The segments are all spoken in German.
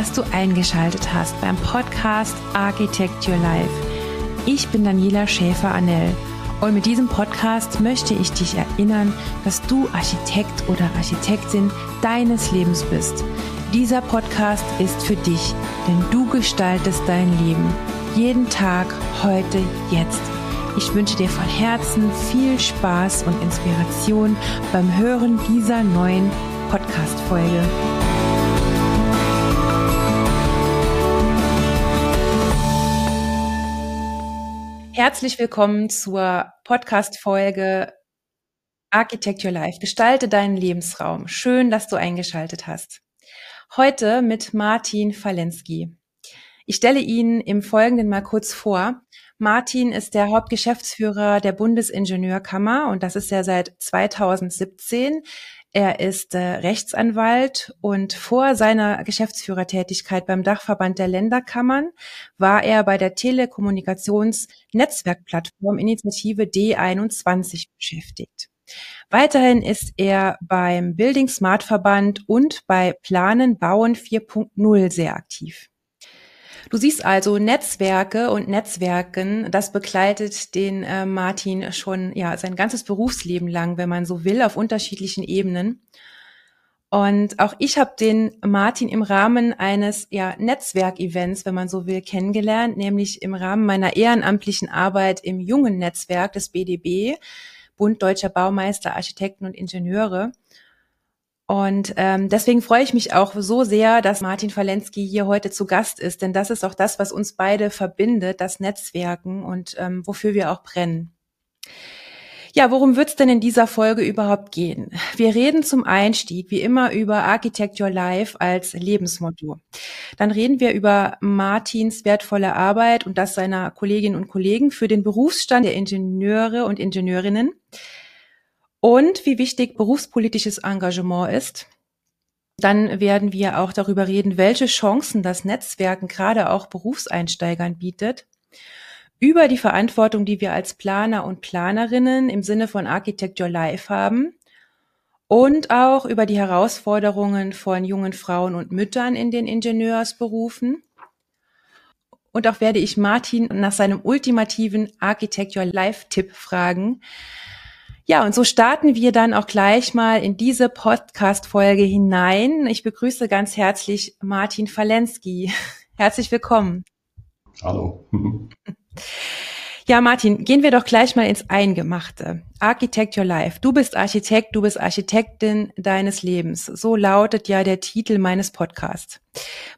dass du eingeschaltet hast beim Podcast Architect Your Life. Ich bin Daniela Schäfer-Annell und mit diesem Podcast möchte ich dich erinnern, dass du Architekt oder Architektin deines Lebens bist. Dieser Podcast ist für dich, denn du gestaltest dein Leben. Jeden Tag, heute, jetzt. Ich wünsche dir von Herzen viel Spaß und Inspiration beim Hören dieser neuen Podcast-Folge. Herzlich willkommen zur Podcast-Folge Architect Your Life. Gestalte deinen Lebensraum. Schön, dass du eingeschaltet hast. Heute mit Martin Falensky. Ich stelle ihn im Folgenden mal kurz vor. Martin ist der Hauptgeschäftsführer der Bundesingenieurkammer und das ist er seit 2017. Er ist äh, Rechtsanwalt und vor seiner Geschäftsführertätigkeit beim Dachverband der Länderkammern war er bei der Telekommunikationsnetzwerkplattform Initiative D21 beschäftigt. Weiterhin ist er beim Building Smart Verband und bei Planen Bauen 4.0 sehr aktiv. Du siehst also Netzwerke und Netzwerken, das begleitet den äh, Martin schon ja sein ganzes Berufsleben lang, wenn man so will, auf unterschiedlichen Ebenen. Und auch ich habe den Martin im Rahmen eines ja, Netzwerkevents, wenn man so will, kennengelernt, nämlich im Rahmen meiner ehrenamtlichen Arbeit im jungen Netzwerk des BDB, Bund Deutscher Baumeister, Architekten und Ingenieure. Und ähm, deswegen freue ich mich auch so sehr, dass Martin Falensky hier heute zu Gast ist, denn das ist auch das, was uns beide verbindet, das Netzwerken und ähm, wofür wir auch brennen. Ja, worum wird's denn in dieser Folge überhaupt gehen? Wir reden zum Einstieg wie immer über Architecture Life als Lebensmotto. Dann reden wir über Martins wertvolle Arbeit und das seiner Kolleginnen und Kollegen für den Berufsstand der Ingenieure und Ingenieurinnen und wie wichtig berufspolitisches Engagement ist. Dann werden wir auch darüber reden, welche Chancen das Netzwerken gerade auch Berufseinsteigern bietet. Über die Verantwortung, die wir als Planer und Planerinnen im Sinne von Architecture Life haben. Und auch über die Herausforderungen von jungen Frauen und Müttern in den Ingenieursberufen. Und auch werde ich Martin nach seinem ultimativen Architecture Life Tipp fragen, ja, und so starten wir dann auch gleich mal in diese Podcast-Folge hinein. Ich begrüße ganz herzlich Martin Falensky. Herzlich willkommen. Hallo. Ja, Martin, gehen wir doch gleich mal ins Eingemachte. Architect Your Life. Du bist Architekt, du bist Architektin deines Lebens. So lautet ja der Titel meines Podcasts.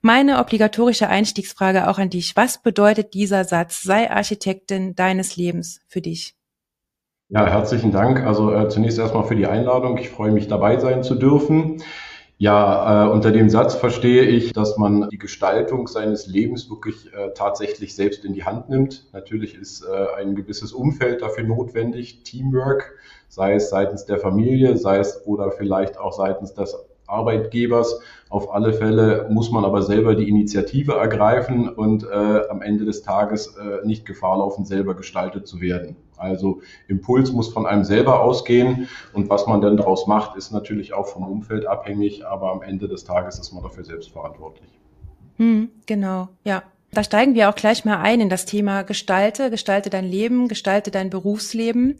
Meine obligatorische Einstiegsfrage auch an dich. Was bedeutet dieser Satz? Sei Architektin deines Lebens für dich. Ja, herzlichen Dank. Also äh, zunächst erstmal für die Einladung. Ich freue mich dabei sein zu dürfen. Ja, äh, unter dem Satz verstehe ich, dass man die Gestaltung seines Lebens wirklich äh, tatsächlich selbst in die Hand nimmt. Natürlich ist äh, ein gewisses Umfeld dafür notwendig, Teamwork, sei es seitens der Familie, sei es oder vielleicht auch seitens des Arbeitgebers. Auf alle Fälle muss man aber selber die Initiative ergreifen und äh, am Ende des Tages äh, nicht Gefahr laufen, selber gestaltet zu werden. Also Impuls muss von einem selber ausgehen und was man dann daraus macht, ist natürlich auch vom Umfeld abhängig, aber am Ende des Tages ist man dafür selbst verantwortlich. Hm, genau, ja. Da steigen wir auch gleich mal ein in das Thema Gestalte, gestalte dein Leben, gestalte dein Berufsleben.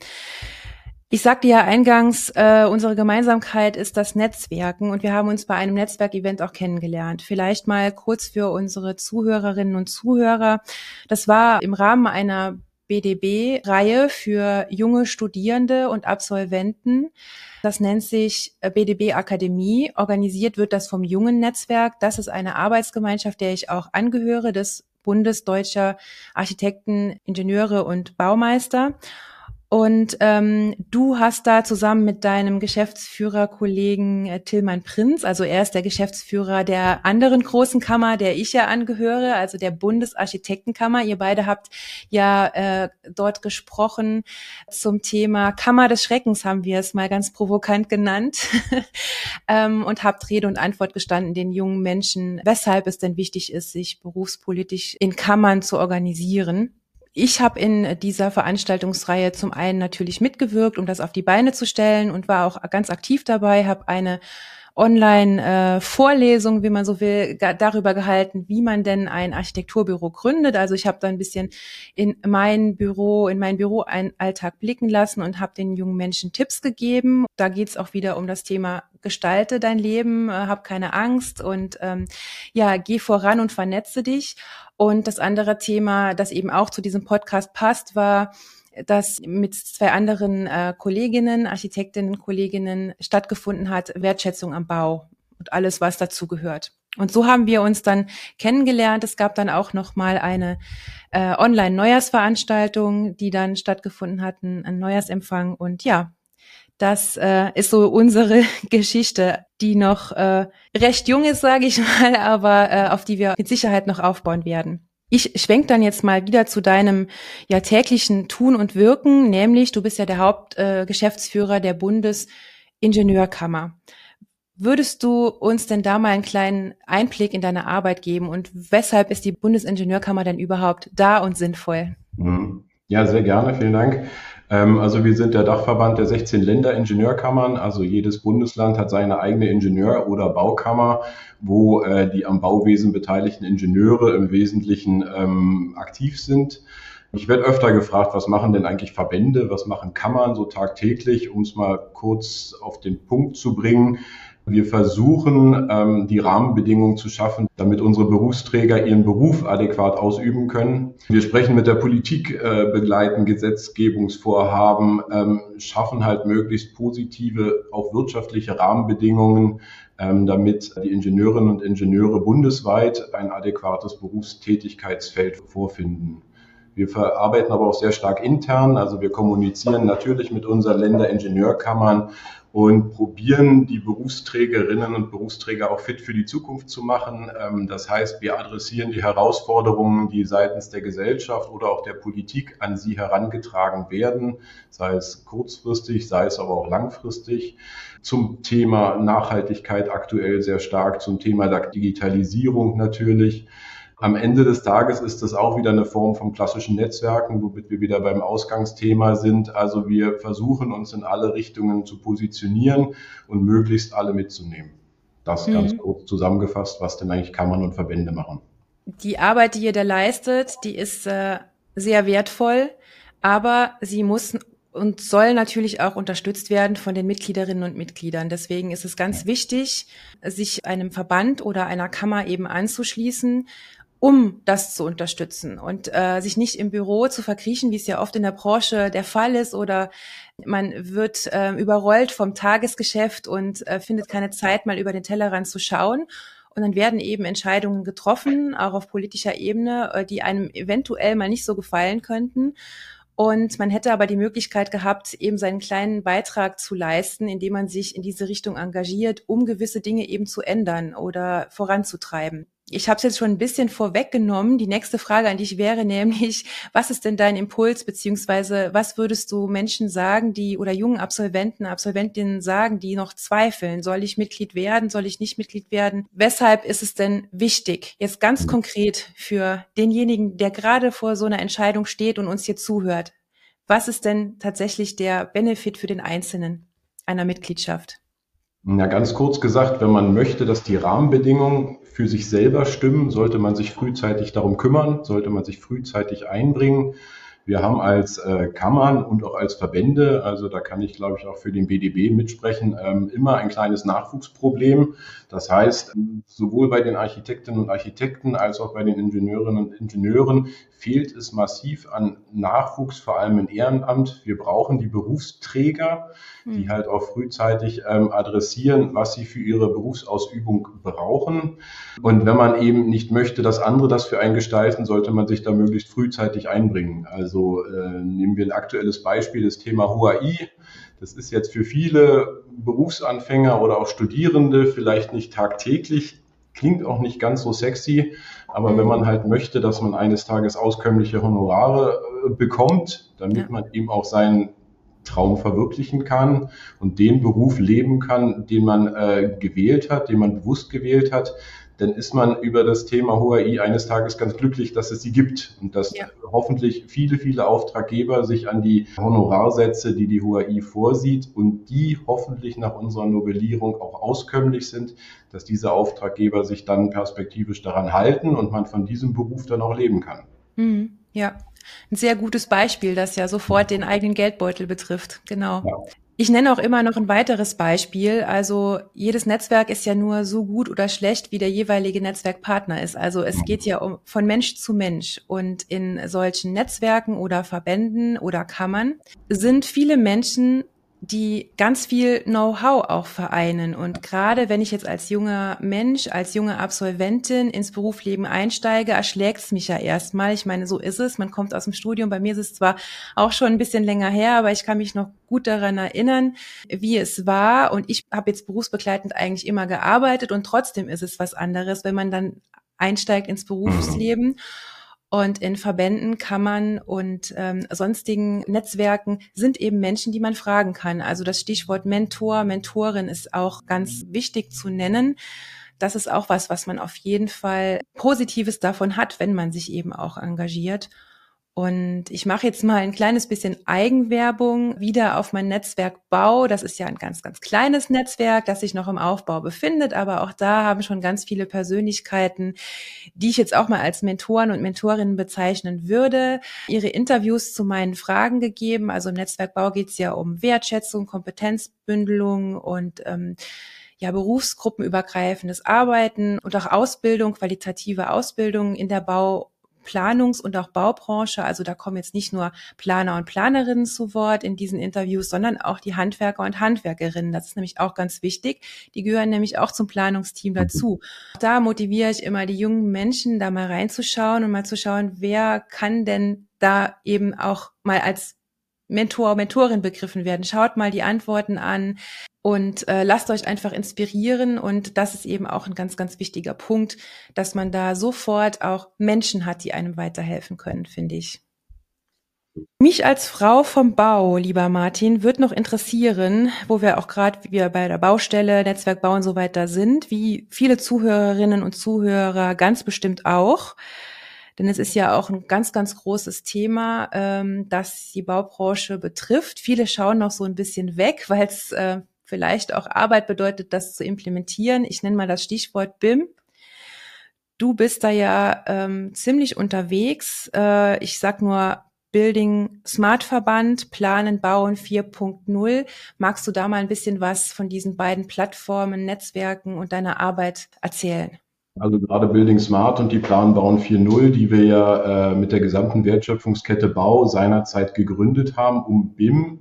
Ich sagte ja eingangs, äh, unsere Gemeinsamkeit ist das Netzwerken und wir haben uns bei einem Netzwerkevent auch kennengelernt. Vielleicht mal kurz für unsere Zuhörerinnen und Zuhörer. Das war im Rahmen einer BDB-Reihe für junge Studierende und Absolventen. Das nennt sich äh, BDB Akademie. Organisiert wird das vom Jungen Netzwerk. Das ist eine Arbeitsgemeinschaft, der ich auch angehöre, des Bundesdeutscher Architekten, Ingenieure und Baumeister. Und ähm, du hast da zusammen mit deinem Geschäftsführerkollegen äh, Tillmann Prinz, also er ist der Geschäftsführer der anderen großen Kammer, der ich ja angehöre, also der Bundesarchitektenkammer. Ihr beide habt ja äh, dort gesprochen zum Thema Kammer des Schreckens, haben wir es mal ganz provokant genannt, ähm, und habt Rede und Antwort gestanden den jungen Menschen, weshalb es denn wichtig ist, sich berufspolitisch in Kammern zu organisieren. Ich habe in dieser Veranstaltungsreihe zum einen natürlich mitgewirkt, um das auf die Beine zu stellen und war auch ganz aktiv dabei, habe eine Online-Vorlesung, wie man so will, darüber gehalten, wie man denn ein Architekturbüro gründet. Also ich habe da ein bisschen in mein Büro, in meinen Büroalltag blicken lassen und habe den jungen Menschen Tipps gegeben. Da geht es auch wieder um das Thema gestalte dein Leben, äh, hab keine Angst und ähm, ja, geh voran und vernetze dich. Und das andere Thema, das eben auch zu diesem Podcast passt, war, das mit zwei anderen äh, Kolleginnen, Architektinnen, Kolleginnen stattgefunden hat, Wertschätzung am Bau und alles, was dazu gehört. Und so haben wir uns dann kennengelernt. Es gab dann auch noch mal eine äh, Online-Neujahrsveranstaltung, die dann stattgefunden hatten, ein Neujahrsempfang. Und ja, das äh, ist so unsere Geschichte, die noch äh, recht jung ist, sage ich mal, aber äh, auf die wir mit Sicherheit noch aufbauen werden. Ich schwenk dann jetzt mal wieder zu deinem ja täglichen Tun und Wirken, nämlich du bist ja der Hauptgeschäftsführer äh, der Bundesingenieurkammer. Würdest du uns denn da mal einen kleinen Einblick in deine Arbeit geben und weshalb ist die Bundesingenieurkammer denn überhaupt da und sinnvoll? Mhm. Ja, sehr gerne, vielen Dank. Ähm, also wir sind der Dachverband der 16 Länder Ingenieurkammern. Also jedes Bundesland hat seine eigene Ingenieur- oder Baukammer, wo äh, die am Bauwesen beteiligten Ingenieure im Wesentlichen ähm, aktiv sind. Ich werde öfter gefragt, was machen denn eigentlich Verbände, was machen Kammern so tagtäglich, um es mal kurz auf den Punkt zu bringen. Wir versuchen, ähm, die Rahmenbedingungen zu schaffen, damit unsere Berufsträger ihren Beruf adäquat ausüben können. Wir sprechen mit der Politik, äh, begleiten Gesetzgebungsvorhaben, ähm, schaffen halt möglichst positive, auch wirtschaftliche Rahmenbedingungen, ähm, damit die Ingenieurinnen und Ingenieure bundesweit ein adäquates Berufstätigkeitsfeld vorfinden. Wir verarbeiten aber auch sehr stark intern. Also wir kommunizieren natürlich mit unseren Länderingenieurkammern und probieren die Berufsträgerinnen und Berufsträger auch fit für die Zukunft zu machen. Ähm, das heißt, wir adressieren die Herausforderungen, die seitens der Gesellschaft oder auch der Politik an sie herangetragen werden, sei es kurzfristig, sei es aber auch langfristig. Zum Thema Nachhaltigkeit aktuell sehr stark, zum Thema Digitalisierung natürlich. Am Ende des Tages ist das auch wieder eine Form von klassischen Netzwerken, womit wir wieder beim Ausgangsthema sind. Also wir versuchen uns in alle Richtungen zu positionieren und möglichst alle mitzunehmen. Das mhm. ganz kurz zusammengefasst, was denn eigentlich Kammern und Verbände machen. Die Arbeit, die ihr da leistet, die ist äh, sehr wertvoll, aber sie muss und soll natürlich auch unterstützt werden von den Mitgliederinnen und Mitgliedern. Deswegen ist es ganz wichtig, sich einem Verband oder einer Kammer eben anzuschließen um das zu unterstützen und äh, sich nicht im Büro zu verkriechen, wie es ja oft in der Branche der Fall ist, oder man wird äh, überrollt vom Tagesgeschäft und äh, findet keine Zeit, mal über den Tellerrand zu schauen. Und dann werden eben Entscheidungen getroffen, auch auf politischer Ebene, äh, die einem eventuell mal nicht so gefallen könnten. Und man hätte aber die Möglichkeit gehabt, eben seinen kleinen Beitrag zu leisten, indem man sich in diese Richtung engagiert, um gewisse Dinge eben zu ändern oder voranzutreiben ich habe es jetzt schon ein bisschen vorweggenommen. Die nächste Frage an dich wäre nämlich, was ist denn dein Impuls, beziehungsweise was würdest du Menschen sagen, die oder jungen Absolventen, Absolventinnen sagen, die noch zweifeln? Soll ich Mitglied werden? Soll ich nicht Mitglied werden? Weshalb ist es denn wichtig, jetzt ganz konkret für denjenigen, der gerade vor so einer Entscheidung steht und uns hier zuhört? Was ist denn tatsächlich der Benefit für den Einzelnen einer Mitgliedschaft? Na, ganz kurz gesagt, wenn man möchte, dass die Rahmenbedingungen für sich selber stimmen, sollte man sich frühzeitig darum kümmern, sollte man sich frühzeitig einbringen. Wir haben als äh, Kammern und auch als Verbände, also da kann ich glaube ich auch für den BDB mitsprechen, ähm, immer ein kleines Nachwuchsproblem. Das heißt, sowohl bei den Architektinnen und Architekten als auch bei den Ingenieurinnen und Ingenieuren fehlt es massiv an Nachwuchs, vor allem im Ehrenamt. Wir brauchen die Berufsträger, die hm. halt auch frühzeitig ähm, adressieren, was sie für ihre Berufsausübung brauchen. Und wenn man eben nicht möchte, dass andere das für einen gestalten, sollte man sich da möglichst frühzeitig einbringen. Also äh, nehmen wir ein aktuelles Beispiel, das Thema HUAI. Das ist jetzt für viele Berufsanfänger oder auch Studierende vielleicht nicht tagtäglich, klingt auch nicht ganz so sexy, aber mhm. wenn man halt möchte, dass man eines Tages auskömmliche Honorare äh, bekommt, damit ja. man eben auch seinen Traum verwirklichen kann und den Beruf leben kann, den man äh, gewählt hat, den man bewusst gewählt hat, dann ist man über das Thema HOAI eines Tages ganz glücklich, dass es sie gibt und dass ja. hoffentlich viele, viele Auftraggeber sich an die Honorarsätze, die die HOAI vorsieht und die hoffentlich nach unserer Novellierung auch auskömmlich sind, dass diese Auftraggeber sich dann perspektivisch daran halten und man von diesem Beruf dann auch leben kann. Mhm. Ja, ein sehr gutes Beispiel, das ja sofort den eigenen Geldbeutel betrifft. Genau. Ja. Ich nenne auch immer noch ein weiteres Beispiel. Also jedes Netzwerk ist ja nur so gut oder schlecht, wie der jeweilige Netzwerkpartner ist. Also es geht ja um von Mensch zu Mensch. Und in solchen Netzwerken oder Verbänden oder Kammern sind viele Menschen die ganz viel Know-how auch vereinen. Und gerade wenn ich jetzt als junger Mensch, als junge Absolventin ins Berufsleben einsteige, erschlägt es mich ja erstmal. Ich meine, so ist es. Man kommt aus dem Studium. Bei mir ist es zwar auch schon ein bisschen länger her, aber ich kann mich noch gut daran erinnern, wie es war. Und ich habe jetzt berufsbegleitend eigentlich immer gearbeitet und trotzdem ist es was anderes, wenn man dann einsteigt ins Berufsleben. Mhm. Und in Verbänden, Kammern und ähm, sonstigen Netzwerken sind eben Menschen, die man fragen kann. Also das Stichwort Mentor, Mentorin ist auch ganz wichtig zu nennen. Das ist auch was, was man auf jeden Fall Positives davon hat, wenn man sich eben auch engagiert. Und ich mache jetzt mal ein kleines bisschen Eigenwerbung wieder auf mein Netzwerk Bau. Das ist ja ein ganz, ganz kleines Netzwerk, das sich noch im Aufbau befindet. Aber auch da haben schon ganz viele Persönlichkeiten, die ich jetzt auch mal als Mentoren und Mentorinnen bezeichnen würde, ihre Interviews zu meinen Fragen gegeben. Also im Netzwerk Bau geht es ja um Wertschätzung, Kompetenzbündelung und ähm, ja, berufsgruppenübergreifendes Arbeiten und auch Ausbildung, qualitative Ausbildung in der Bau- Planungs- und auch Baubranche. Also da kommen jetzt nicht nur Planer und Planerinnen zu Wort in diesen Interviews, sondern auch die Handwerker und Handwerkerinnen. Das ist nämlich auch ganz wichtig. Die gehören nämlich auch zum Planungsteam dazu. Da motiviere ich immer die jungen Menschen, da mal reinzuschauen und mal zu schauen, wer kann denn da eben auch mal als Mentor, Mentorin begriffen werden. Schaut mal die Antworten an und äh, lasst euch einfach inspirieren. Und das ist eben auch ein ganz, ganz wichtiger Punkt, dass man da sofort auch Menschen hat, die einem weiterhelfen können, finde ich. Mich als Frau vom Bau, lieber Martin, wird noch interessieren, wo wir auch gerade wir bei der Baustelle, Netzwerkbau und so weiter sind, wie viele Zuhörerinnen und Zuhörer ganz bestimmt auch. Denn es ist ja auch ein ganz, ganz großes Thema, ähm, das die Baubranche betrifft. Viele schauen noch so ein bisschen weg, weil es äh, vielleicht auch Arbeit bedeutet, das zu implementieren. Ich nenne mal das Stichwort BIM. Du bist da ja ähm, ziemlich unterwegs. Äh, ich sag nur Building Smart Verband, Planen, Bauen 4.0. Magst du da mal ein bisschen was von diesen beiden Plattformen, Netzwerken und deiner Arbeit erzählen? Also gerade Building Smart und die Plan Bauen 4.0, die wir ja äh, mit der gesamten Wertschöpfungskette Bau seinerzeit gegründet haben, um BIM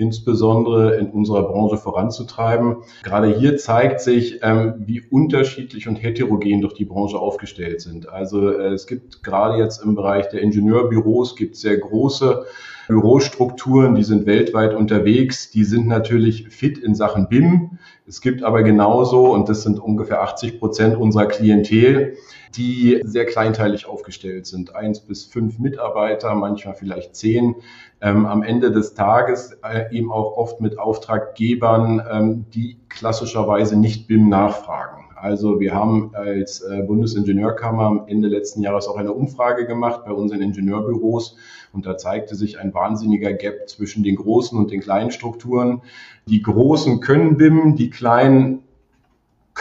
insbesondere in unserer Branche voranzutreiben. Gerade hier zeigt sich, ähm, wie unterschiedlich und heterogen doch die Branche aufgestellt sind. Also äh, es gibt gerade jetzt im Bereich der Ingenieurbüros gibt sehr große Bürostrukturen, die sind weltweit unterwegs, die sind natürlich fit in Sachen BIM. Es gibt aber genauso, und das sind ungefähr 80 Prozent unserer Klientel, die sehr kleinteilig aufgestellt sind. Eins bis fünf Mitarbeiter, manchmal vielleicht zehn. Ähm, am Ende des Tages äh, eben auch oft mit Auftraggebern, ähm, die klassischerweise nicht BIM nachfragen. Also wir haben als äh, Bundesingenieurkammer am Ende letzten Jahres auch eine Umfrage gemacht bei unseren Ingenieurbüros und da zeigte sich ein wahnsinniger Gap zwischen den großen und den kleinen Strukturen. Die großen können BIM, die kleinen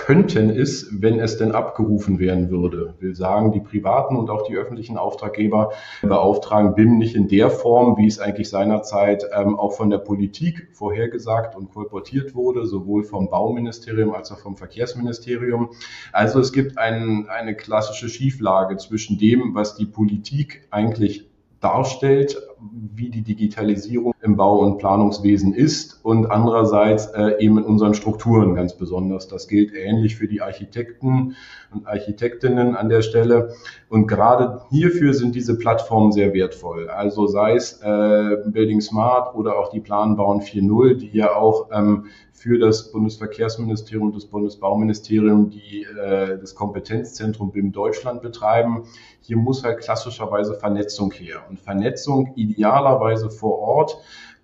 könnten es, wenn es denn abgerufen werden würde. Will sagen, die privaten und auch die öffentlichen Auftraggeber beauftragen BIM nicht in der Form, wie es eigentlich seinerzeit ähm, auch von der Politik vorhergesagt und kolportiert wurde, sowohl vom Bauministerium als auch vom Verkehrsministerium. Also es gibt ein, eine klassische Schieflage zwischen dem, was die Politik eigentlich darstellt, wie die Digitalisierung im Bau- und Planungswesen ist und andererseits äh, eben in unseren Strukturen ganz besonders. Das gilt ähnlich für die Architekten und Architektinnen an der Stelle. Und gerade hierfür sind diese Plattformen sehr wertvoll. Also sei es äh, Building Smart oder auch die Planbauen 4.0, die ja auch ähm, für das Bundesverkehrsministerium und das Bundesbauministerium, die äh, das Kompetenzzentrum BIM Deutschland betreiben. Hier muss halt klassischerweise Vernetzung her. Und Vernetzung idealerweise vor Ort.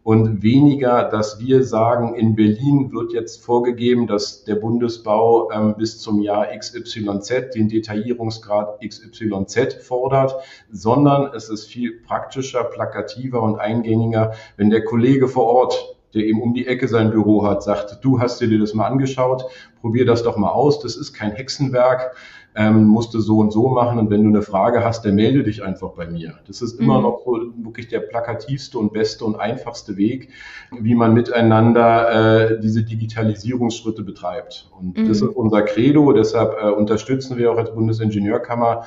Und weniger, dass wir sagen, in Berlin wird jetzt vorgegeben, dass der Bundesbau ähm, bis zum Jahr XYZ den Detaillierungsgrad XYZ fordert, sondern es ist viel praktischer, plakativer und eingängiger, wenn der Kollege vor Ort der eben um die Ecke sein Büro hat, sagt, du hast dir das mal angeschaut, probier das doch mal aus, das ist kein Hexenwerk, ähm, musst du so und so machen und wenn du eine Frage hast, dann melde dich einfach bei mir. Das ist immer mhm. noch so wirklich der plakativste und beste und einfachste Weg, wie man miteinander äh, diese Digitalisierungsschritte betreibt. Und mhm. das ist unser Credo, deshalb äh, unterstützen wir auch als Bundesingenieurkammer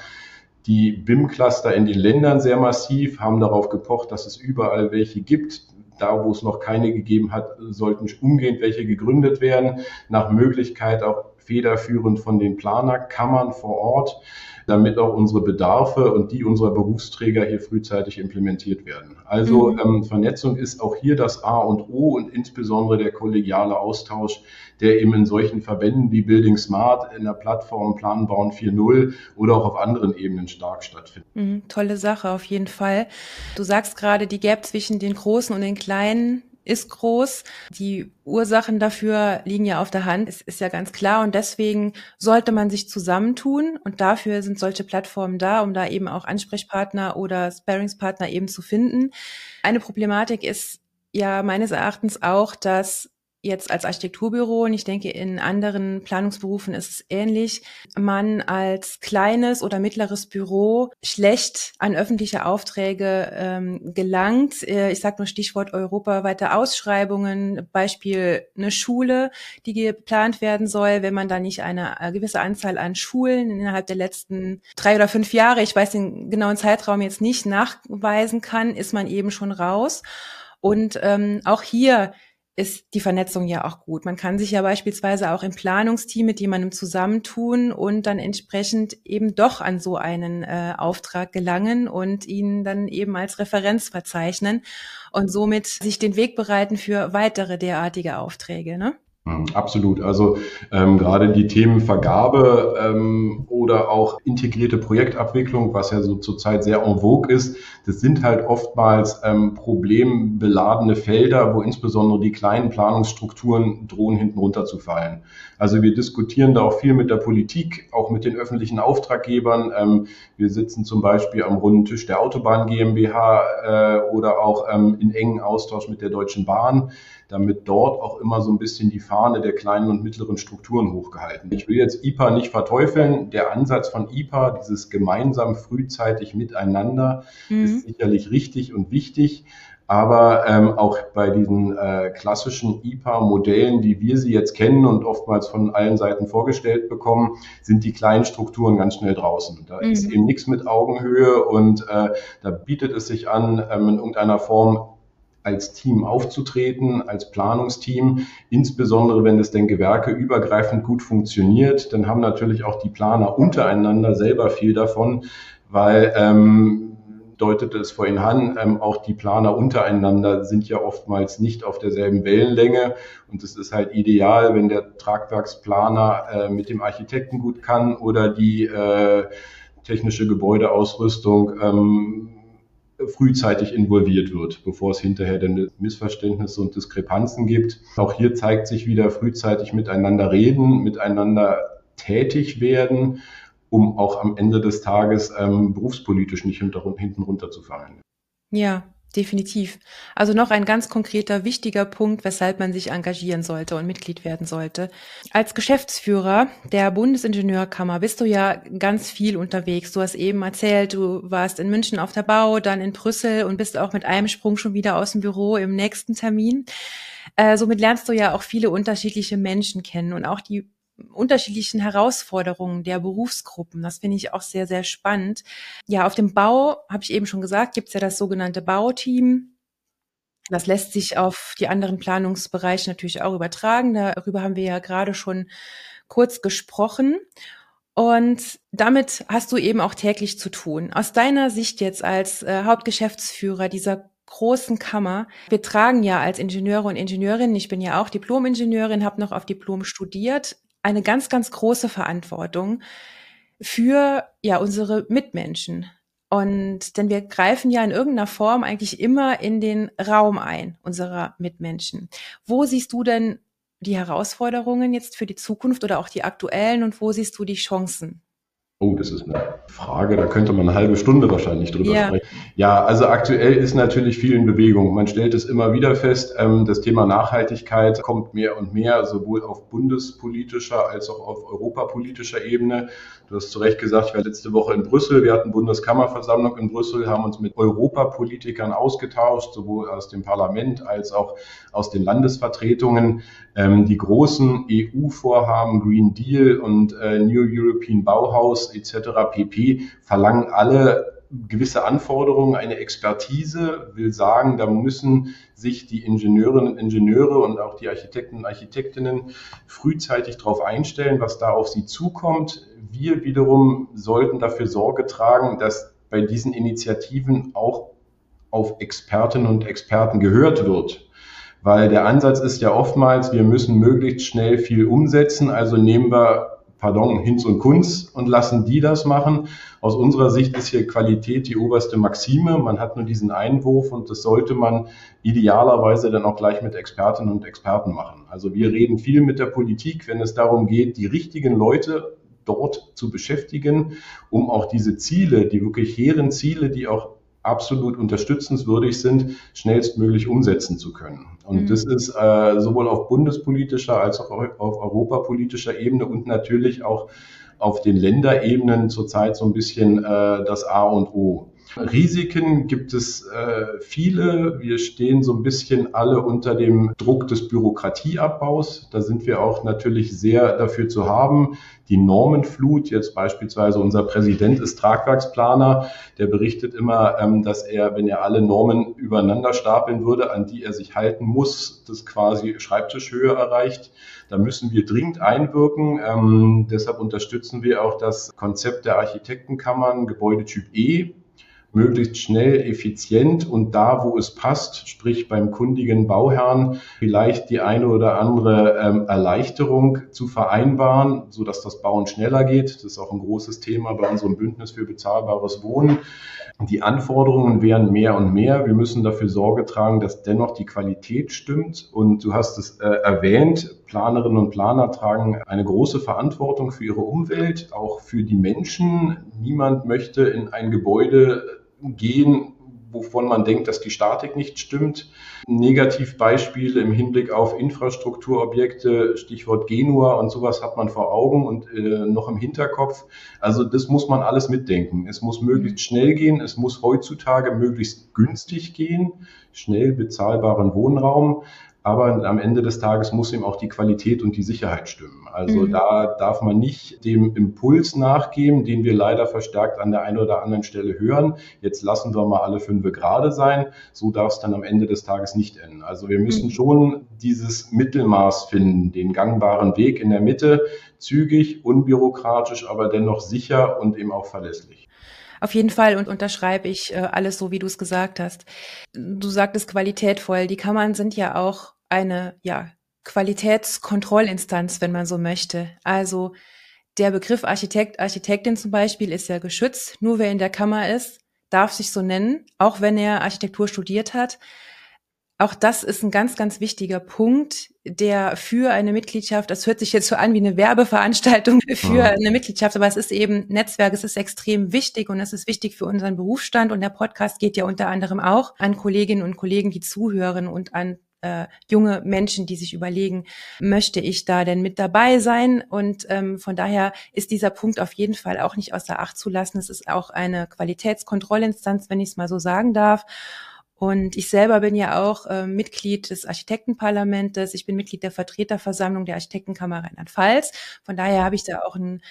die BIM-Cluster in den Ländern sehr massiv, haben darauf gepocht, dass es überall welche gibt da, wo es noch keine gegeben hat, sollten umgehend welche gegründet werden. Nach Möglichkeit auch federführend von den Planerkammern vor Ort damit auch unsere Bedarfe und die unserer Berufsträger hier frühzeitig implementiert werden. Also mhm. ähm, Vernetzung ist auch hier das A und O und insbesondere der kollegiale Austausch, der eben in solchen Verbänden wie Building Smart, in der Plattform Planbauen 4.0 oder auch auf anderen Ebenen stark stattfindet. Mhm, tolle Sache, auf jeden Fall. Du sagst gerade, die Gap zwischen den großen und den kleinen ist groß. Die Ursachen dafür liegen ja auf der Hand, es ist ja ganz klar. Und deswegen sollte man sich zusammentun. Und dafür sind solche Plattformen da, um da eben auch Ansprechpartner oder Sparingspartner eben zu finden. Eine Problematik ist ja meines Erachtens auch, dass jetzt als Architekturbüro und ich denke, in anderen Planungsberufen ist es ähnlich, man als kleines oder mittleres Büro schlecht an öffentliche Aufträge ähm, gelangt. Äh, ich sage nur Stichwort europaweite Ausschreibungen, Beispiel eine Schule, die geplant werden soll, wenn man da nicht eine, eine gewisse Anzahl an Schulen innerhalb der letzten drei oder fünf Jahre, ich weiß den genauen Zeitraum jetzt nicht, nachweisen kann, ist man eben schon raus. Und ähm, auch hier ist die Vernetzung ja auch gut. Man kann sich ja beispielsweise auch im Planungsteam mit jemandem zusammentun und dann entsprechend eben doch an so einen äh, Auftrag gelangen und ihn dann eben als Referenz verzeichnen und somit sich den Weg bereiten für weitere derartige Aufträge. Ne? Hm, absolut. Also ähm, gerade die Themen Vergabe ähm, oder auch integrierte Projektabwicklung, was ja so zurzeit sehr en vogue ist, das sind halt oftmals ähm, problembeladene Felder, wo insbesondere die kleinen Planungsstrukturen drohen, hinten runterzufallen. Also wir diskutieren da auch viel mit der Politik, auch mit den öffentlichen Auftraggebern. Ähm, wir sitzen zum Beispiel am runden Tisch der Autobahn GmbH äh, oder auch ähm, in engen Austausch mit der Deutschen Bahn damit dort auch immer so ein bisschen die Fahne der kleinen und mittleren Strukturen hochgehalten. Ich will jetzt IPA nicht verteufeln. Der Ansatz von IPA, dieses gemeinsam frühzeitig miteinander, mhm. ist sicherlich richtig und wichtig. Aber ähm, auch bei diesen äh, klassischen IPA-Modellen, wie wir sie jetzt kennen und oftmals von allen Seiten vorgestellt bekommen, sind die kleinen Strukturen ganz schnell draußen. Da mhm. ist eben nichts mit Augenhöhe und äh, da bietet es sich an, ähm, in irgendeiner Form als Team aufzutreten, als Planungsteam, insbesondere wenn es denn gewerkeübergreifend gut funktioniert, dann haben natürlich auch die Planer untereinander selber viel davon, weil ähm, deutete es vorhin an, ähm, auch die Planer untereinander sind ja oftmals nicht auf derselben Wellenlänge. Und es ist halt ideal, wenn der Tragwerksplaner äh, mit dem Architekten gut kann oder die äh, technische Gebäudeausrüstung ähm, frühzeitig involviert wird, bevor es hinterher dann Missverständnisse und Diskrepanzen gibt. Auch hier zeigt sich wieder frühzeitig miteinander reden, miteinander tätig werden, um auch am Ende des Tages ähm, berufspolitisch nicht hinten runterzufallen. Ja, Definitiv. Also noch ein ganz konkreter, wichtiger Punkt, weshalb man sich engagieren sollte und Mitglied werden sollte. Als Geschäftsführer der Bundesingenieurkammer bist du ja ganz viel unterwegs. Du hast eben erzählt, du warst in München auf der Bau, dann in Brüssel und bist auch mit einem Sprung schon wieder aus dem Büro im nächsten Termin. Äh, somit lernst du ja auch viele unterschiedliche Menschen kennen und auch die unterschiedlichen Herausforderungen der Berufsgruppen. Das finde ich auch sehr, sehr spannend. Ja, auf dem Bau, habe ich eben schon gesagt, gibt es ja das sogenannte Bauteam. Das lässt sich auf die anderen Planungsbereiche natürlich auch übertragen. Darüber haben wir ja gerade schon kurz gesprochen. Und damit hast du eben auch täglich zu tun. Aus deiner Sicht jetzt als äh, Hauptgeschäftsführer dieser großen Kammer. Wir tragen ja als Ingenieure und Ingenieurinnen, ich bin ja auch Diplom-Ingenieurin, habe noch auf Diplom studiert, eine ganz, ganz große Verantwortung für ja unsere Mitmenschen. Und denn wir greifen ja in irgendeiner Form eigentlich immer in den Raum ein unserer Mitmenschen. Wo siehst du denn die Herausforderungen jetzt für die Zukunft oder auch die aktuellen und wo siehst du die Chancen? Oh, das ist eine Frage, da könnte man eine halbe Stunde wahrscheinlich drüber ja. sprechen. Ja, also aktuell ist natürlich viel in Bewegung. Man stellt es immer wieder fest, ähm, das Thema Nachhaltigkeit kommt mehr und mehr, sowohl auf bundespolitischer als auch auf europapolitischer Ebene. Du hast zu Recht gesagt, ich war letzte Woche in Brüssel. Wir hatten Bundeskammerversammlung in Brüssel, haben uns mit Europapolitikern ausgetauscht, sowohl aus dem Parlament als auch aus den Landesvertretungen. Ähm, die großen EU-Vorhaben, Green Deal und äh, New European Bauhaus etc. pp. verlangen alle gewisse Anforderungen, eine Expertise, will sagen, da müssen sich die Ingenieurinnen und Ingenieure und auch die Architekten und Architektinnen frühzeitig darauf einstellen, was da auf sie zukommt. Wir wiederum sollten dafür Sorge tragen, dass bei diesen Initiativen auch auf Expertinnen und Experten gehört wird. Weil der Ansatz ist ja oftmals, wir müssen möglichst schnell viel umsetzen, also nehmen wir pardon, Hinz und Kunz und lassen die das machen. Aus unserer Sicht ist hier Qualität die oberste Maxime. Man hat nur diesen Einwurf und das sollte man idealerweise dann auch gleich mit Expertinnen und Experten machen. Also wir reden viel mit der Politik, wenn es darum geht, die richtigen Leute dort zu beschäftigen, um auch diese Ziele, die wirklich hehren Ziele, die auch absolut unterstützenswürdig sind, schnellstmöglich umsetzen zu können. Und mhm. das ist äh, sowohl auf bundespolitischer als auch auf europapolitischer Ebene und natürlich auch auf den Länderebenen zurzeit so ein bisschen äh, das A und O. Risiken gibt es äh, viele. Wir stehen so ein bisschen alle unter dem Druck des Bürokratieabbaus. Da sind wir auch natürlich sehr dafür zu haben. Die Normenflut, jetzt beispielsweise unser Präsident ist Tragwerksplaner, der berichtet immer, ähm, dass er, wenn er alle Normen übereinander stapeln würde, an die er sich halten muss, das quasi Schreibtischhöhe erreicht. Da müssen wir dringend einwirken. Ähm, deshalb unterstützen wir auch das Konzept der Architektenkammern Gebäudetyp E möglichst schnell, effizient und da, wo es passt, sprich beim kundigen Bauherrn, vielleicht die eine oder andere ähm, Erleichterung zu vereinbaren, so dass das Bauen schneller geht. Das ist auch ein großes Thema bei unserem Bündnis für bezahlbares Wohnen. Die Anforderungen werden mehr und mehr. Wir müssen dafür Sorge tragen, dass dennoch die Qualität stimmt. Und du hast es äh, erwähnt, Planerinnen und Planer tragen eine große Verantwortung für ihre Umwelt, auch für die Menschen. Niemand möchte in ein Gebäude gehen, wovon man denkt, dass die Statik nicht stimmt. Negativbeispiele im Hinblick auf Infrastrukturobjekte, Stichwort Genua und sowas hat man vor Augen und äh, noch im Hinterkopf. Also das muss man alles mitdenken. Es muss möglichst schnell gehen, es muss heutzutage möglichst günstig gehen, schnell bezahlbaren Wohnraum aber am Ende des Tages muss ihm auch die Qualität und die Sicherheit stimmen. Also mhm. da darf man nicht dem Impuls nachgeben, den wir leider verstärkt an der einen oder anderen Stelle hören. Jetzt lassen wir mal alle fünf gerade sein. So darf es dann am Ende des Tages nicht enden. Also wir müssen mhm. schon dieses Mittelmaß finden, den gangbaren Weg in der Mitte, zügig, unbürokratisch, aber dennoch sicher und eben auch verlässlich. Auf jeden Fall und unterschreibe ich äh, alles so, wie du es gesagt hast. Du sagtest qualitätvoll. Die Kammern sind ja auch eine ja, Qualitätskontrollinstanz, wenn man so möchte. Also der Begriff Architekt, Architektin zum Beispiel ist ja geschützt. Nur wer in der Kammer ist, darf sich so nennen, auch wenn er Architektur studiert hat. Auch das ist ein ganz, ganz wichtiger Punkt, der für eine Mitgliedschaft, das hört sich jetzt so an wie eine Werbeveranstaltung für ja. eine Mitgliedschaft, aber es ist eben Netzwerk, es ist extrem wichtig und es ist wichtig für unseren Berufsstand und der Podcast geht ja unter anderem auch an Kolleginnen und Kollegen, die zuhören und an äh, junge Menschen, die sich überlegen, möchte ich da denn mit dabei sein? Und ähm, von daher ist dieser Punkt auf jeden Fall auch nicht außer Acht zu lassen. Es ist auch eine Qualitätskontrollinstanz, wenn ich es mal so sagen darf. Und ich selber bin ja auch äh, Mitglied des Architektenparlamentes. Ich bin Mitglied der Vertreterversammlung der Architektenkammer Rheinland-Pfalz. Von daher habe ich da auch ein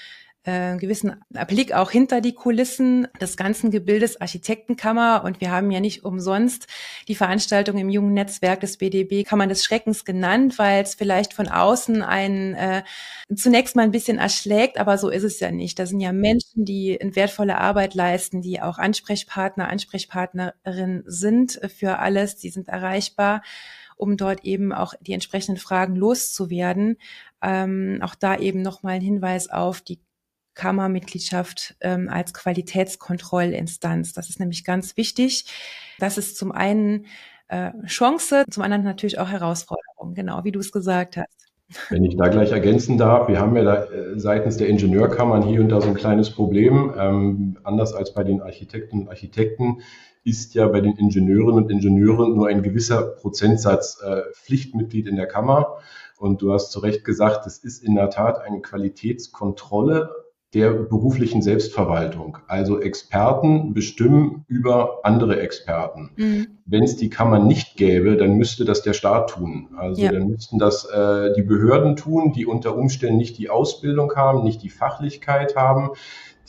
äh, gewissen Blick auch hinter die Kulissen des ganzen Gebildes Architektenkammer. Und wir haben ja nicht umsonst die Veranstaltung im jungen Netzwerk des BDB Kammern des Schreckens genannt, weil es vielleicht von außen einen äh, zunächst mal ein bisschen erschlägt, aber so ist es ja nicht. Da sind ja Menschen, die wertvolle Arbeit leisten, die auch Ansprechpartner, Ansprechpartnerin sind für alles, die sind erreichbar um dort eben auch die entsprechenden Fragen loszuwerden. Ähm, auch da eben nochmal ein Hinweis auf die Kammermitgliedschaft ähm, als Qualitätskontrollinstanz. Das ist nämlich ganz wichtig. Das ist zum einen äh, Chance, zum anderen natürlich auch Herausforderung, genau wie du es gesagt hast. Wenn ich da gleich ergänzen darf, wir haben ja da äh, seitens der Ingenieurkammern hier und da so ein kleines Problem. Ähm, anders als bei den Architekten und Architekten ist ja bei den Ingenieurinnen und Ingenieuren nur ein gewisser Prozentsatz äh, Pflichtmitglied in der Kammer. Und du hast zu Recht gesagt, es ist in der Tat eine Qualitätskontrolle der beruflichen Selbstverwaltung. Also Experten bestimmen über andere Experten. Mhm. Wenn es die Kammer nicht gäbe, dann müsste das der Staat tun. Also ja. dann müssten das äh, die Behörden tun, die unter Umständen nicht die Ausbildung haben, nicht die Fachlichkeit haben,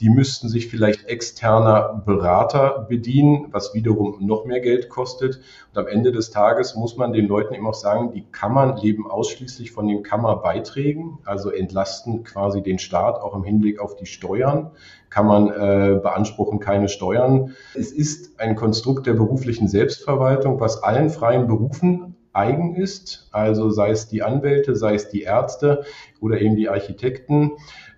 die müssten sich vielleicht externer Berater bedienen, was wiederum noch mehr Geld kostet. Und am Ende des Tages muss man den Leuten eben auch sagen, die Kammern leben ausschließlich von den Kammerbeiträgen, also entlasten quasi den Staat auch im Hinblick auf die Steuern. Kammern äh, beanspruchen keine Steuern. Es ist ein Konstrukt der beruflichen Selbstverwaltung, was allen freien Berufen eigen ist, also sei es die Anwälte, sei es die Ärzte oder eben die Architekten.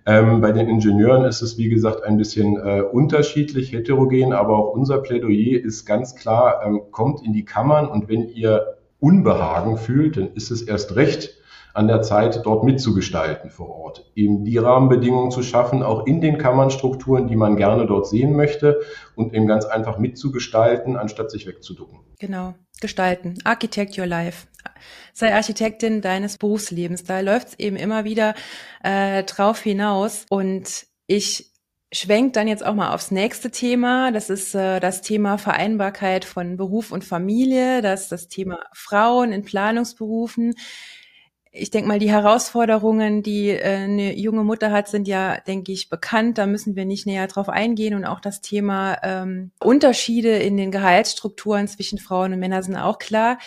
Ähm, bei den Ingenieuren ist es, wie gesagt, ein bisschen äh, unterschiedlich, heterogen, aber auch unser Plädoyer ist ganz klar, ähm, kommt in die Kammern und wenn ihr Unbehagen fühlt, dann ist es erst recht an der Zeit, dort mitzugestalten vor Ort. Eben die Rahmenbedingungen zu schaffen, auch in den Kammernstrukturen, die man gerne dort sehen möchte und eben ganz einfach mitzugestalten, anstatt sich wegzuducken. Genau, gestalten. Architect your life. Sei Architektin deines Berufslebens. Da läuft es eben immer wieder äh, drauf hinaus. Und ich schwenkt dann jetzt auch mal aufs nächste Thema. Das ist äh, das Thema Vereinbarkeit von Beruf und Familie. Das ist das Thema Frauen in Planungsberufen ich denke mal, die Herausforderungen, die äh, eine junge Mutter hat, sind ja, denke ich, bekannt. Da müssen wir nicht näher drauf eingehen. Und auch das Thema ähm, Unterschiede in den Gehaltsstrukturen zwischen Frauen und Männern sind auch klar.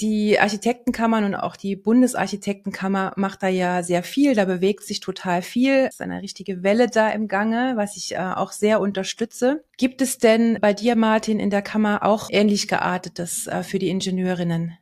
Die Architektenkammern und auch die Bundesarchitektenkammer macht da ja sehr viel. Da bewegt sich total viel. Es ist eine richtige Welle da im Gange, was ich äh, auch sehr unterstütze. Gibt es denn bei dir, Martin, in der Kammer auch ähnlich geartetes äh, für die Ingenieurinnen?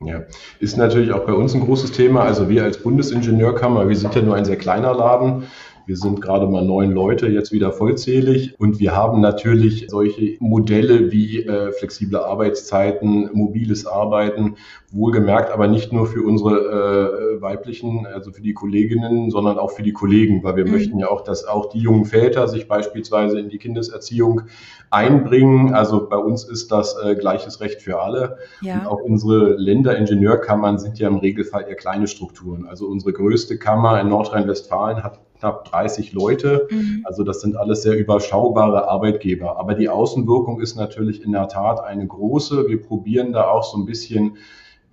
Ja, ist natürlich auch bei uns ein großes Thema. Also wir als Bundesingenieurkammer, wir sind ja nur ein sehr kleiner Laden. Wir sind gerade mal neun Leute, jetzt wieder vollzählig. Und wir haben natürlich solche Modelle wie äh, flexible Arbeitszeiten, mobiles Arbeiten, wohlgemerkt aber nicht nur für unsere äh, weiblichen, also für die Kolleginnen, sondern auch für die Kollegen, weil wir mhm. möchten ja auch, dass auch die jungen Väter sich beispielsweise in die Kindeserziehung einbringen. Also bei uns ist das äh, gleiches Recht für alle. Ja. Und auch unsere Länderingenieurkammern sind ja im Regelfall eher kleine Strukturen. Also unsere größte Kammer in Nordrhein-Westfalen hat knapp 30 Leute. Mhm. Also das sind alles sehr überschaubare Arbeitgeber. Aber die Außenwirkung ist natürlich in der Tat eine große. Wir probieren da auch so ein bisschen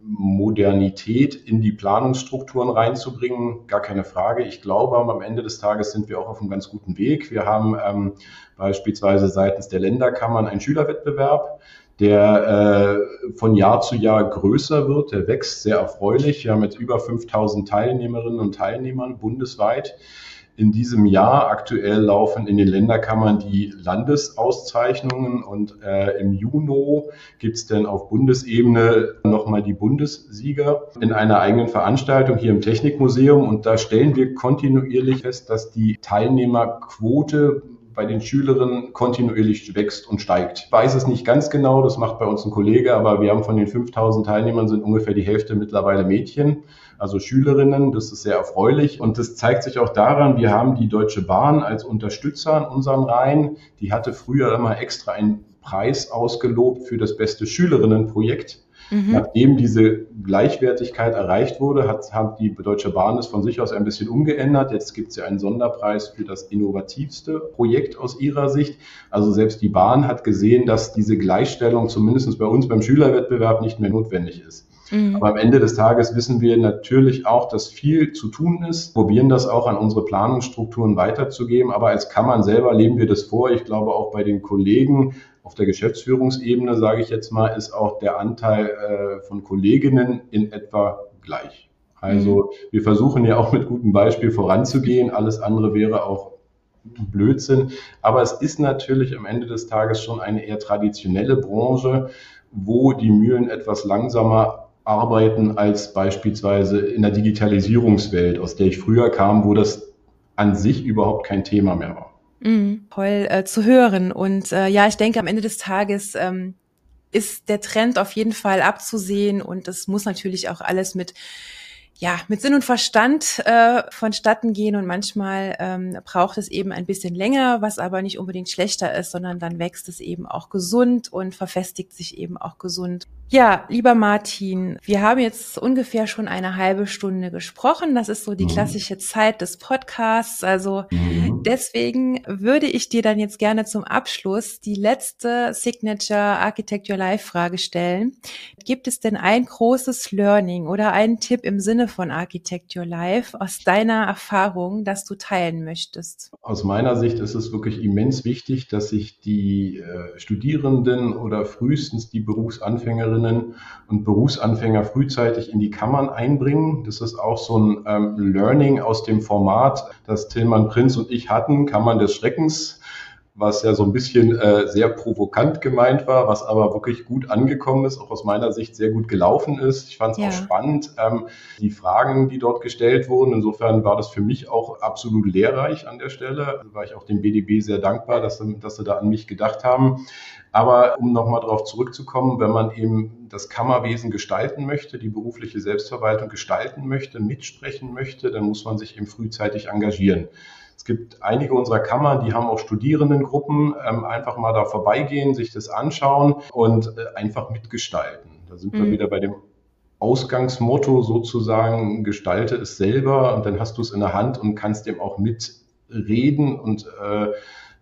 Modernität in die Planungsstrukturen reinzubringen, gar keine Frage. Ich glaube, am Ende des Tages sind wir auch auf einem ganz guten Weg. Wir haben ähm, beispielsweise seitens der Länderkammern einen Schülerwettbewerb, der äh, von Jahr zu Jahr größer wird. Der wächst sehr erfreulich. Wir haben jetzt über 5000 Teilnehmerinnen und Teilnehmern bundesweit in diesem Jahr. Aktuell laufen in den Länderkammern die Landesauszeichnungen und äh, im Juni gibt es dann auf Bundesebene nochmal die Bundessieger in einer eigenen Veranstaltung hier im Technikmuseum. Und da stellen wir kontinuierlich fest, dass die Teilnehmerquote bei den Schülerinnen kontinuierlich wächst und steigt. Ich weiß es nicht ganz genau, das macht bei uns ein Kollege, aber wir haben von den 5000 Teilnehmern sind ungefähr die Hälfte mittlerweile Mädchen also Schülerinnen. Das ist sehr erfreulich und das zeigt sich auch daran, wir haben die Deutsche Bahn als Unterstützer in unseren Reihen. Die hatte früher immer extra einen Preis ausgelobt für das beste Schülerinnenprojekt. Mhm. Nachdem diese Gleichwertigkeit erreicht wurde, hat, hat die Deutsche Bahn es von sich aus ein bisschen umgeändert. Jetzt gibt es ja einen Sonderpreis für das innovativste Projekt aus ihrer Sicht. Also selbst die Bahn hat gesehen, dass diese Gleichstellung zumindest bei uns beim Schülerwettbewerb nicht mehr notwendig ist. Mhm. Aber am Ende des Tages wissen wir natürlich auch, dass viel zu tun ist, probieren das auch an unsere Planungsstrukturen weiterzugeben. Aber als Kammern selber leben wir das vor. Ich glaube auch bei den Kollegen auf der Geschäftsführungsebene, sage ich jetzt mal, ist auch der Anteil äh, von Kolleginnen in etwa gleich. Also mhm. wir versuchen ja auch mit gutem Beispiel voranzugehen. Alles andere wäre auch Blödsinn. Aber es ist natürlich am Ende des Tages schon eine eher traditionelle Branche, wo die Mühlen etwas langsamer arbeiten als beispielsweise in der Digitalisierungswelt, aus der ich früher kam, wo das an sich überhaupt kein Thema mehr war. Mhm, toll äh, zu hören. Und äh, ja, ich denke, am Ende des Tages ähm, ist der Trend auf jeden Fall abzusehen und es muss natürlich auch alles mit ja, mit Sinn und Verstand äh, vonstatten gehen und manchmal ähm, braucht es eben ein bisschen länger, was aber nicht unbedingt schlechter ist, sondern dann wächst es eben auch gesund und verfestigt sich eben auch gesund. Ja, lieber Martin, wir haben jetzt ungefähr schon eine halbe Stunde gesprochen. Das ist so die mhm. klassische Zeit des Podcasts. Also mhm. Deswegen würde ich dir dann jetzt gerne zum Abschluss die letzte Signature Architecture Live Frage stellen. Gibt es denn ein großes Learning oder einen Tipp im Sinne von Architecture Live aus deiner Erfahrung, das du teilen möchtest? Aus meiner Sicht ist es wirklich immens wichtig, dass sich die äh, Studierenden oder frühestens die Berufsanfängerinnen und Berufsanfänger frühzeitig in die Kammern einbringen. Das ist auch so ein ähm, Learning aus dem Format, das Tillmann Prinz und ich hatten, Kammern des Schreckens was ja so ein bisschen äh, sehr provokant gemeint war, was aber wirklich gut angekommen ist, auch aus meiner Sicht sehr gut gelaufen ist. Ich fand es ja. auch spannend, ähm, die Fragen, die dort gestellt wurden. Insofern war das für mich auch absolut lehrreich an der Stelle. Also war ich auch dem BDB sehr dankbar, dass, dass sie da an mich gedacht haben. Aber um nochmal darauf zurückzukommen, wenn man eben das Kammerwesen gestalten möchte, die berufliche Selbstverwaltung gestalten möchte, mitsprechen möchte, dann muss man sich eben frühzeitig engagieren. Es gibt einige unserer Kammern, die haben auch Studierendengruppen, ähm, einfach mal da vorbeigehen, sich das anschauen und äh, einfach mitgestalten. Da sind mhm. wir wieder bei dem Ausgangsmotto sozusagen, gestalte es selber und dann hast du es in der Hand und kannst dem auch mitreden und äh,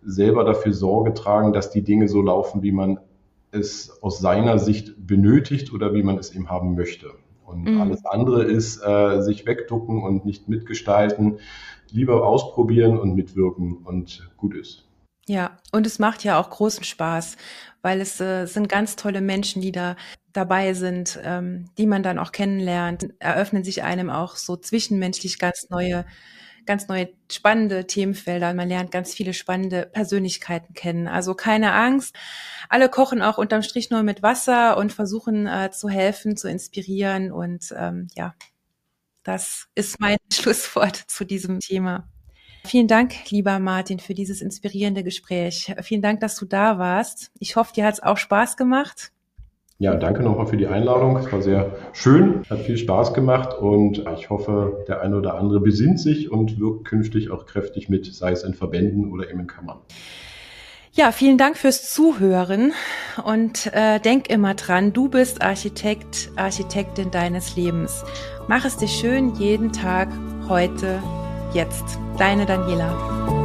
selber dafür Sorge tragen, dass die Dinge so laufen, wie man es aus seiner Sicht benötigt oder wie man es eben haben möchte. Und mhm. alles andere ist äh, sich wegducken und nicht mitgestalten lieber ausprobieren und mitwirken und gut ist. Ja, und es macht ja auch großen Spaß, weil es äh, sind ganz tolle Menschen, die da dabei sind, ähm, die man dann auch kennenlernt, eröffnen sich einem auch so zwischenmenschlich ganz neue, ganz neue spannende Themenfelder. Man lernt ganz viele spannende Persönlichkeiten kennen. Also keine Angst. Alle kochen auch unterm Strich nur mit Wasser und versuchen äh, zu helfen, zu inspirieren und ähm, ja, das ist mein Schlusswort zu diesem Thema. Vielen Dank, lieber Martin, für dieses inspirierende Gespräch. Vielen Dank, dass du da warst. Ich hoffe, dir hat es auch Spaß gemacht. Ja, danke nochmal für die Einladung. Es war sehr schön, hat viel Spaß gemacht und ich hoffe, der eine oder andere besinnt sich und wirkt künftig auch kräftig mit, sei es in Verbänden oder eben in Kammern. Ja, vielen Dank fürs Zuhören und äh, denk immer dran, du bist Architekt, Architektin deines Lebens. Mach es dir schön jeden Tag, heute, jetzt. Deine Daniela.